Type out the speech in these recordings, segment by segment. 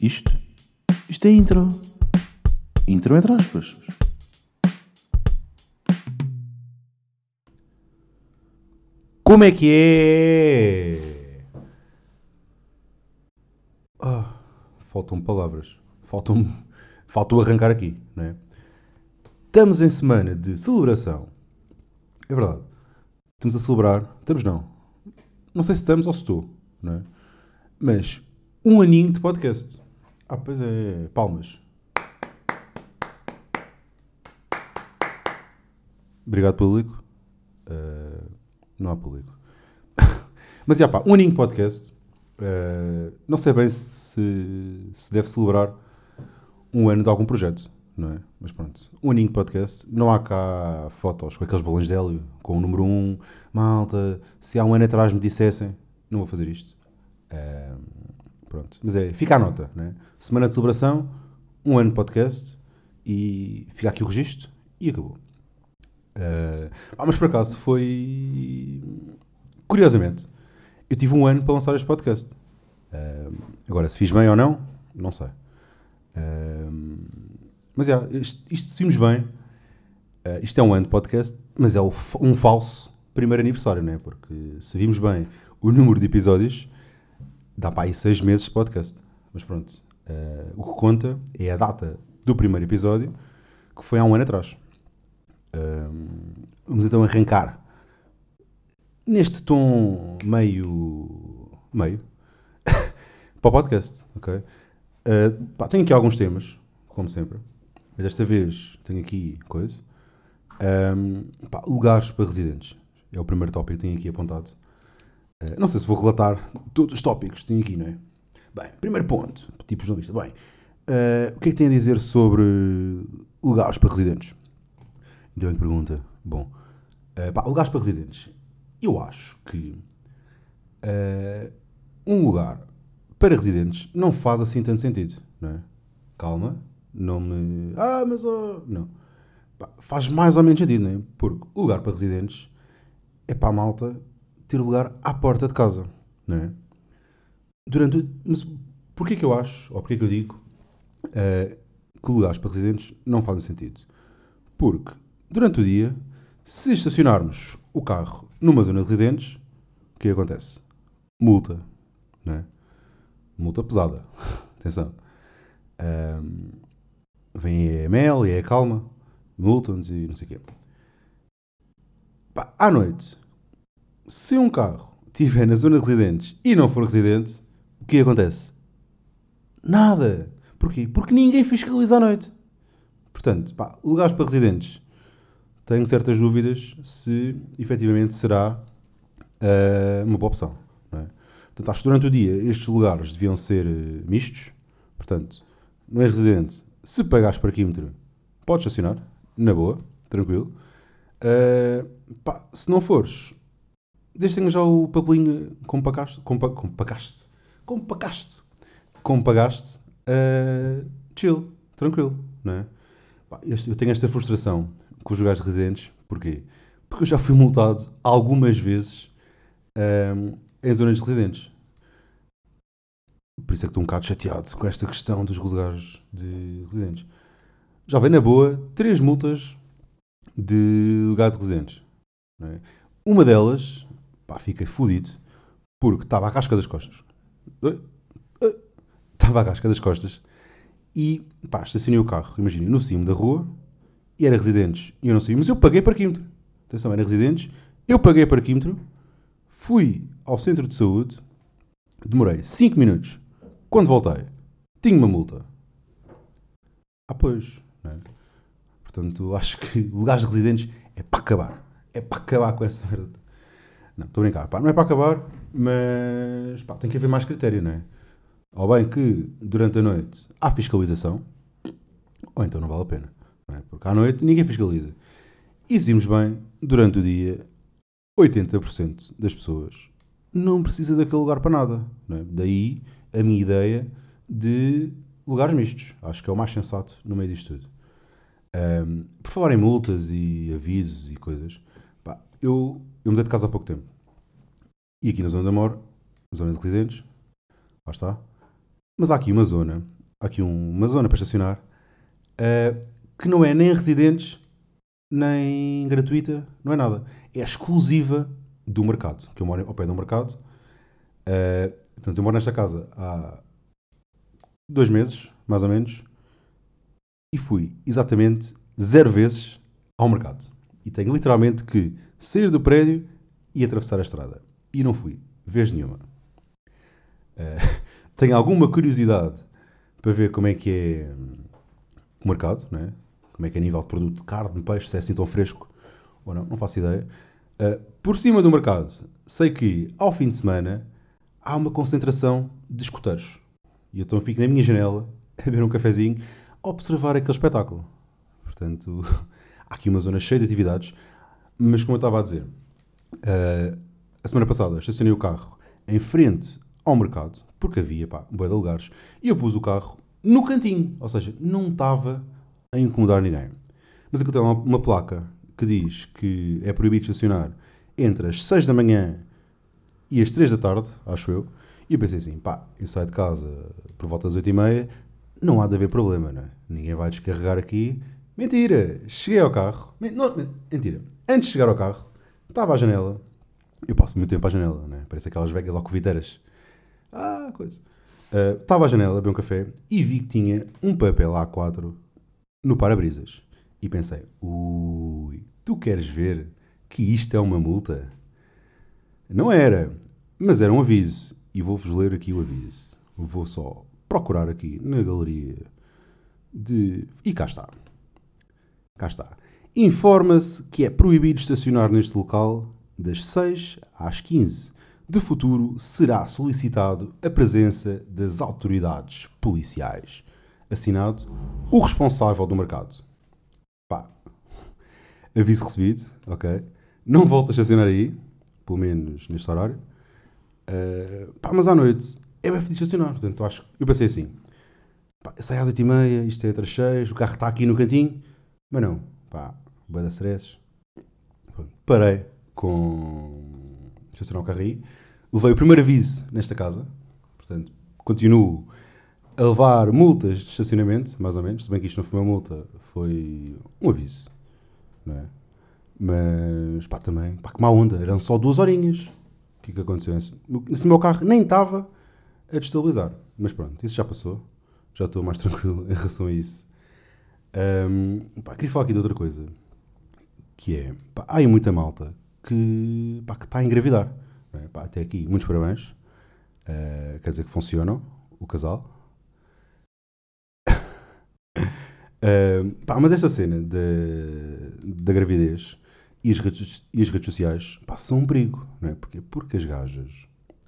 Isto? Isto é intro. Intro entre aspas. Como é que é? Ah, faltam palavras. Faltam, faltou arrancar aqui, não é? Estamos em semana de celebração. É verdade. Estamos a celebrar. Estamos não. Não sei se estamos ou se estou, não é? Mas um aninho de podcast. Ah, pois é. Palmas. Obrigado, público. Uh, não há público. Mas, já pá, um aninho podcast. Uh, não sei bem se, se deve celebrar um ano de algum projeto, não é? Mas pronto, um aninho podcast. Não há cá fotos com aqueles balões de hélio, com o número 1. Um, malta, se há um ano atrás me dissessem, não vou fazer isto. Uh, pronto, mas é, fica a nota, né? Semana de celebração, um ano de podcast e fica aqui o registro e acabou. Uh, mas por acaso foi. Curiosamente, eu tive um ano para lançar este podcast. Uh, agora, se fiz bem ou não, não sei. Uh, mas é, isto, se bem, uh, isto é um ano de podcast, mas é um falso primeiro aniversário, não é? Porque se vimos bem o número de episódios, dá para aí seis meses de podcast. Mas pronto, o que conta é a data do primeiro episódio, que foi há um ano atrás. vamos então arrancar neste tom meio. meio. para o podcast, ok? Uh, pá, tenho aqui alguns temas, como sempre, mas desta vez tenho aqui coisa. Um, pá, lugares para residentes. É o primeiro tópico que tenho aqui apontado. Uh, não sei se vou relatar todos os tópicos que tenho aqui, não é? Bem, primeiro ponto, tipo jornalista. Bem, uh, o que é que tem a dizer sobre lugares para residentes? Então, pergunta. Bom, pá, lugares para residentes eu acho que uh, um lugar para residentes não faz assim tanto sentido, não é? Calma, não me. Ah, mas. Oh, não. Faz mais ou menos sentido, não é? Porque o lugar para residentes é para a malta ter lugar à porta de casa, não é? Durante o... Mas porquê que eu acho, ou porquê que eu digo uh, que lugares para residentes não fazem sentido? Porque durante o dia, se estacionarmos o carro numa zona de residentes, o que acontece? Multa, não é? Multa pesada. Atenção. Um, vem a EML e a Calma, multam-nos e não sei o quê. Pá, à noite, se um carro estiver na zona de residentes e não for residente, o que acontece? Nada. Porquê? Porque ninguém fiscaliza à noite. Portanto, pá, lugares para residentes tenho certas dúvidas se efetivamente será uh, uma boa opção. É? Portanto, acho que durante o dia estes lugares deviam ser uh, mistos. Portanto, não és residente, se pagares parquímetro, podes estacionar, na boa, tranquilo. Uh, pá, se não fores, desde já o papelinho como pagaste, como, como pagaste, como pagaste, como pagaste, uh, chill, tranquilo, não é? Eu tenho esta frustração com os lugares residentes. Porquê? Porque eu já fui multado algumas vezes um, em zonas de residentes. Por isso é que estou um bocado chateado com esta questão dos lugares de residentes. Já vem na boa três multas de lugar de residentes. É? Uma delas, pá, fiquei fodido porque estava à casca das costas. Estava à casca das costas e pá, estacionei o carro, imagina, no cimo da rua e era residentes. E eu não sabia, mas eu paguei parquímetro. Atenção, era residentes. Eu paguei parquímetro, fui ao centro de saúde, demorei 5 minutos. Quando voltei, tinha uma multa. Ah, pois. É? Portanto, acho que lugares residentes é para acabar. É para acabar com essa merda. Não, estou a brincar. Pá, não é para acabar, mas pá, tem que haver mais critério, não é? Ou bem que durante a noite há fiscalização, ou então não vale a pena. É? Porque à noite ninguém fiscaliza. E dizemos bem, durante o dia, 80% das pessoas não precisa daquele lugar para nada. É? Daí a minha ideia de lugares mistos. Acho que é o mais sensato no meio disto tudo. Um, por falar em multas e avisos e coisas, pá, eu, eu mudei de casa há pouco tempo. E aqui na zona onde eu moro, zona de residentes, lá está, Mas há aqui uma zona, há aqui um- uma zona para estacionar, eh, que não é nem residentes, nem gratuita, não é nada. É exclusiva do mercado, que eu moro ao pé do mercado. Eh, portanto, eu moro nesta casa há dois meses, mais ou menos, e fui exatamente zero vezes ao mercado. E tenho literalmente que sair do prédio e atravessar a estrada. E não fui, vez nenhuma. Eh, tenho alguma curiosidade para ver como é que é hum, o mercado, né? como é que é a nível de produto de carne, peixe, se é assim tão fresco ou não, não faço ideia. Uh, por cima do mercado, sei que ao fim de semana há uma concentração de escuteiros. E eu então fico na minha janela a beber um cafezinho, a observar aquele espetáculo. Portanto, há aqui uma zona cheia de atividades, mas como eu estava a dizer, uh, a semana passada estacionei o carro em frente ao mercado, porque havia, pá, um boi de lugares, e eu pus o carro no cantinho, ou seja, não estava a incomodar ninguém. Mas aqui tem uma, uma placa que diz que é proibido estacionar entre as 6 da manhã e as 3 da tarde, acho eu, e eu pensei assim, pá, eu saio de casa por volta das 8 e meia, não há de haver problema, não é? Ninguém vai descarregar aqui. Mentira! Cheguei ao carro. Não, men- mentira. Antes de chegar ao carro, estava à janela. Eu passo muito tempo à janela, né? Parece aquelas vegas alcoviteiras. Ah, coisa. Ah, Estava à janela a beber um café e vi que tinha um papel A4 no para-brisas. E pensei, ui, tu queres ver que isto é uma multa? Não era, mas era um aviso. E vou-vos ler aqui o aviso. Vou só procurar aqui na galeria de. E cá está. Cá está. Informa-se que é proibido estacionar neste local das 6 às 15. De futuro será solicitado a presença das autoridades policiais. Assinado o responsável do mercado. Pá. Aviso recebido, ok? Não volto a estacionar aí, pelo menos neste horário. Uh, pá, mas à noite é bem fedido estacionar. Portanto, acho, eu pensei assim: pá, eu saio às 8h30, isto é entre as 6, o carro está aqui no cantinho. Mas não, pá, stresses. Pronto, Parei com estacionar o carro aí. Levei o primeiro aviso nesta casa. Portanto, continuo a levar multas de estacionamento, mais ou menos. Se bem que isto não foi uma multa, foi um aviso. Não é? Mas, pá, também, pá, que má onda. Eram só duas horinhas. O que é que aconteceu? Nesse meu carro nem estava a destabilizar. Mas pronto, isso já passou. Já estou mais tranquilo em relação a isso. Ahm, pá, queria falar aqui de outra coisa. Que é, pá, há aí muita malta que, está a engravidar. é? Pá, até aqui, muitos parabéns. Ah, quer dizer que funcionam, o casal. Ah, pá, mas esta cena da- gravidez e as redes, e as redes sociais pá, são um perigo, não é? Porque, porque as gajas.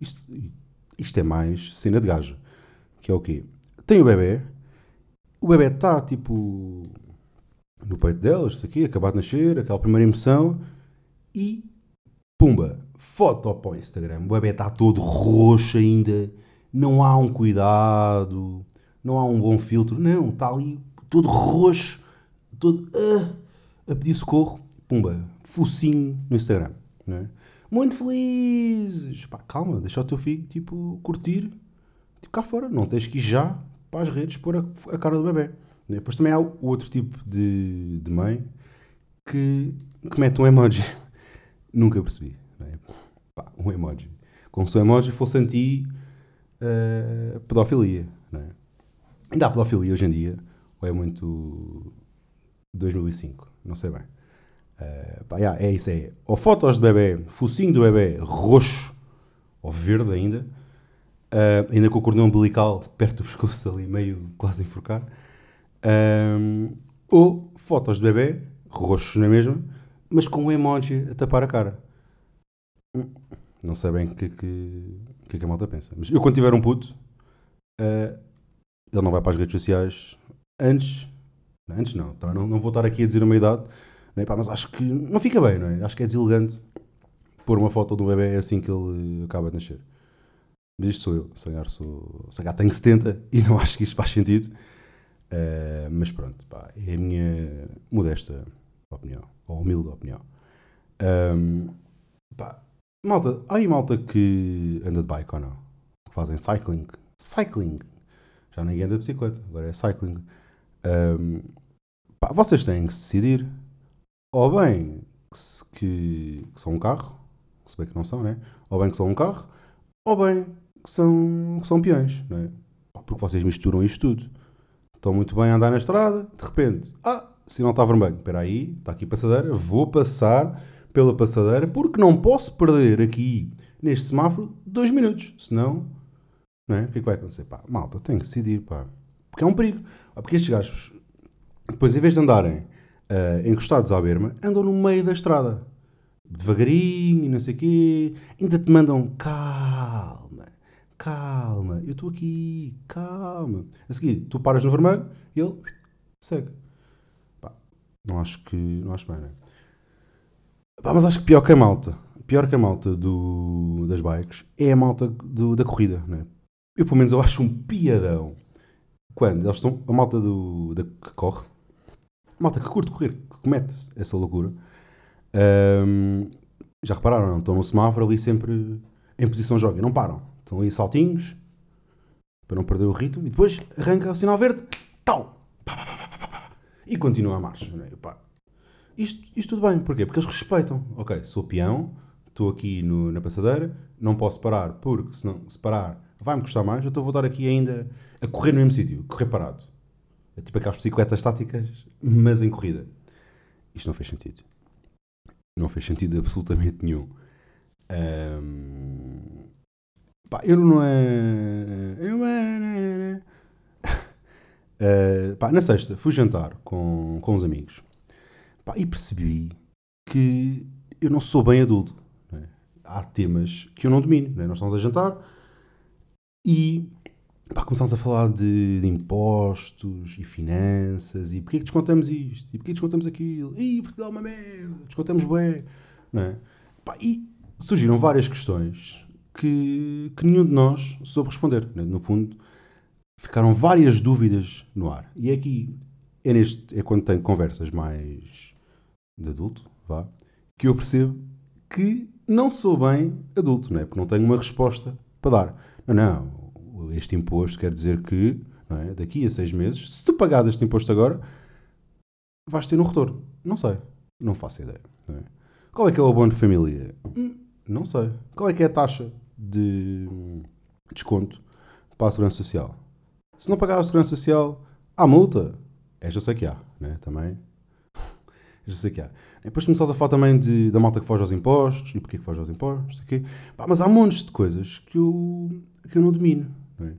Isto, isto é mais cena de gaja. Que é o quê? Tem o bebê, o bebê está tipo no peito delas, isso aqui, acabado de nascer, aquela primeira emoção, e pumba, foto para o Instagram. O bebê está todo roxo ainda, não há um cuidado, não há um bom filtro, não, está ali todo roxo, todo ah, a pedir socorro, pumba, focinho no Instagram, não é? Muito felizes, pá, calma, deixa o teu filho, tipo, curtir, tipo, cá fora, não tens que ir já para as redes pôr a, a cara do bebê. Né? Depois também há o outro tipo de, de mãe que, que mete um emoji. Nunca percebi. não é? Pá, um emoji. Como se o emoji fosse anti eh, pedofilia. Não é? Ainda há pedofilia hoje em dia, ou é muito 2005, não sei bem. Eh, pá, yeah, é isso, é. Ou fotos de bebê, focinho do bebê roxo, ou verde ainda, eh, ainda com o cordão umbilical perto do pescoço ali, meio quase enforcar. Ahm, ou fotos de bebê, roxos na mesma, mas com um emoji a tapar a cara. Hum, Não sei bem o que, é que, que é que a malta pensa. Mas eu, quando tiver um puto, ah, ele não vai para as redes sociais antes. Antes não, tá? não, não vou estar aqui a dizer uma idade, não é? Pá, mas acho que não fica bem, não é? Acho que é deselegante pôr uma foto um bebê assim que ele acaba de nascer. Mas isto sou eu, sou, se calhar tenho 70 e não acho que isto faz sentido. Uh, mas pronto, pá, é a minha modesta opinião, ou humilde opinião. Um, pá, malta, há aí malta que anda de bike ou não? Que fazem cycling. Cycling. Já ninguém anda de bicicleta, agora é cycling. Um, pá, vocês têm que decidir. Ou bem que, que, que são um carro, se bem que não são, né? Ou bem que são um carro, ou bem que são, que são peões, é? Pá, Porque vocês misturam isto tudo. Estão muito bem a andar na estrada, de repente, ah, sinal está vermelho. Espera aí, está aqui passadeira, vou passar pela passadeira porque não posso perder aqui neste semáforo dois minutos, senão, não é? O que é que vai acontecer? Pá, malta, tem que decidir, pá. Porque é um perigo. Ah, Porque estes gajos, depois em vez de andarem ah, encostados à berma, andam no meio da estrada. Devagarinho, não sei o quê. Ainda te mandam calma, calma, eu estou aqui, calma. A seguir, tu paras no vermelho e ele segue. Pá, não acho que. Não acho bem, né? Pá, mas acho que pior que a malta, pior que a malta do, das bikes é a malta do- da corrida, né? Eu, pelo menos, eu acho um piadão quando eles estão. A malta do, da, que corre, a malta que curte correr, que comete essa loucura. Ahm, já repararam? Estão no semáforo ali sempre em posição joga, não param. Estão ali saltinhos para não perder o ritmo e depois arranca o sinal verde, tal, e continua a marcha. Não é? Isto, isto tudo bem, porquê? Porque eles respeitam. Ok, sou peão, estou aqui no- na passadeira, não posso parar porque senão, se parar vai-me custar mais, então vou dar aqui ainda a correr no mesmo sítio, correr parado. É tipo aquelas bicicletas estáticas, mas em corrida. Isto não fez sentido. Não fez sentido absolutamente nenhum. Ahm, pá, eu não é. Eu é. Ah, pá, na sexta fui jantar com, com uns amigos pá, e percebi que eu não sou bem adulto. não é? Há temas que eu não domino. Nós estamos a jantar e pá, começamos a falar de, de impostos e finanças e porque é que descontamos isto e porque é que descontamos aquilo e Portugal é uma merda, descontamos bem. Pá, e surgiram várias questões que, que nenhum de nós soube responder. No fundo, ficaram várias dúvidas no ar. E é aqui, é, neste, é quando tenho conversas mais de adulto, vá, que eu percebo que não sou bem adulto, não é? Porque não tenho uma resposta para dar. Não, não, este imposto quer dizer que, é? daqui a seis meses, se tu pagares este imposto agora, vais ter um retorno. Não sei. Não faço ideia. não é? Qual é que é o abono de família? Hum, Não sei. Qual é que é a taxa de desconto para a Segurança Social? Se não pagar a Segurança Social, há multa. Esta eu sei que há, né? Também. Eu sei que há. Depois começamos a falar também de, da malta que foge aos impostos e porque é que foge aos impostos, sei quê. Pá, mas há montes de coisas que eu, que eu não domino, não é?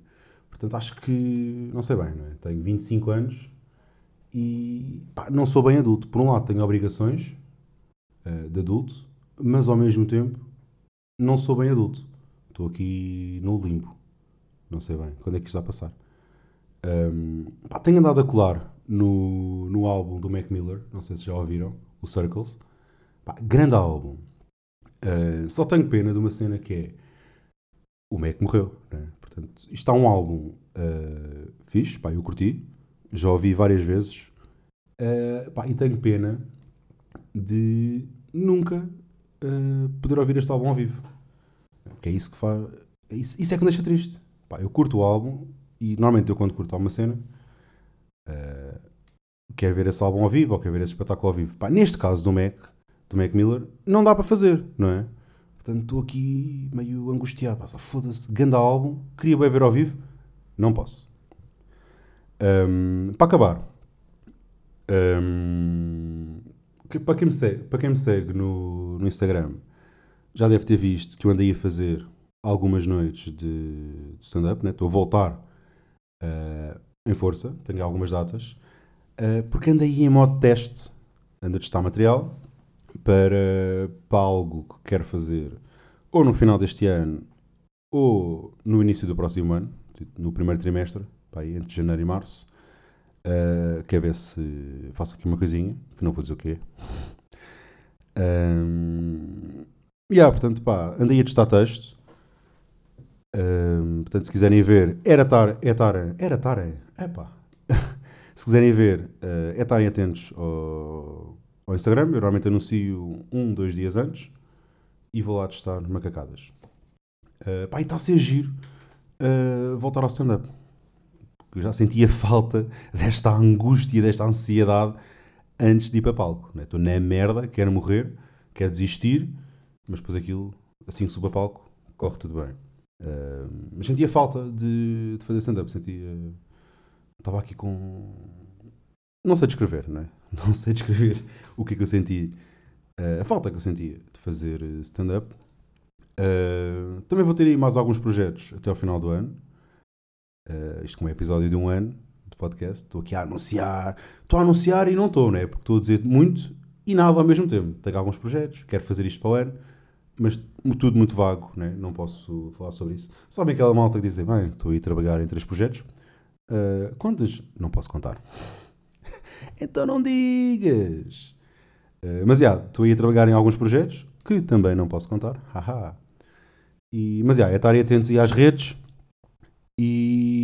Portanto, acho que, não sei bem, não é? Tenho 25 anos e pá, não sou bem adulto. Por um lado, tenho obrigações eh, de adulto, mas ao mesmo tempo não sou bem adulto. Estou aqui no limbo. Não sei bem quando é que isto vai passar. Um, pá, tenho andado a colar no, no álbum do Mac Miller, não sei se já ouviram, o Circles. Pá, grande álbum. Uh, só tenho pena de uma cena que é o Mac morreu. Né? Portanto, isto está um álbum uh, fixe, pá, eu curti, já ouvi várias vezes. Uh, pá, e tenho pena de nunca uh, poder ouvir este álbum ao vivo. Que é isso que faz. é Isso, isso é que me deixa triste. Pá, eu curto o álbum e normalmente eu quando curto alguma cena uh, quero ver esse álbum ao vivo ou quero ver esse espetáculo ao vivo. Pá, neste caso do Mac, do Mac Miller, não dá para fazer, não é? Portanto, estou aqui meio angustiado. Pá, foda-se, grande álbum, queria bem ver ao vivo, não posso. Um, para acabar, um, para, quem me segue, para quem me segue no, no Instagram, já deve ter visto que eu andei a fazer algumas noites de, stand-up, né? estou a voltar eh, em força, tenho algumas datas, eh, porque andei em modo teste, ando a testar material para, para algo que quero fazer ou no final deste ano ou no início do próximo ano, tipo, no primeiro trimestre, aí entre janeiro e março. Uh, quer ver se faço aqui uma coisinha, que não vou dizer o quê. Um, yeah, portanto, pá, andei a testar texto. Um, portanto, se quiserem ver, era estar, é estar, era estar, é pá. se quiserem ver, uh, é estarem atentos ao, ao Instagram. Eu normalmente anuncio um, dois dias antes e vou lá testar macacadas. Uh, pá, e está a ser giro uh, voltar ao stand-up. porque eu já sentia falta desta angústia, desta ansiedade antes de ir para palco. Né? Estou na merda, quero morrer, quero desistir, mas depois aquilo, assim que subo a palco, corre tudo bem. Uh, mas sentia falta de, de fazer stand-up, sentia. Estava aqui com. Não sei descrever, não é? Não sei descrever o que é que eu senti, uh, a falta que eu sentia de fazer stand-up. Uh, também vou ter aí mais alguns projetos até ao final do ano. Uh, isto como é episódio de um ano de podcast. Estou aqui a anunciar. Estou a anunciar e não estou, né? Porque estou a dizer muito e nada ao mesmo tempo. Tenho alguns projetos, quero fazer isto para o ano, mas tudo muito vago, né? Não posso falar sobre isso. Sabem aquela malta que dizem, bem, estou aí a trabalhar em três projetos. Uh? Não posso contar. então não digas. Uh, mas já, estou aí a trabalhar em alguns projetos que também não posso contar. Haha. E, mas yeah, é estarem atentos às redes e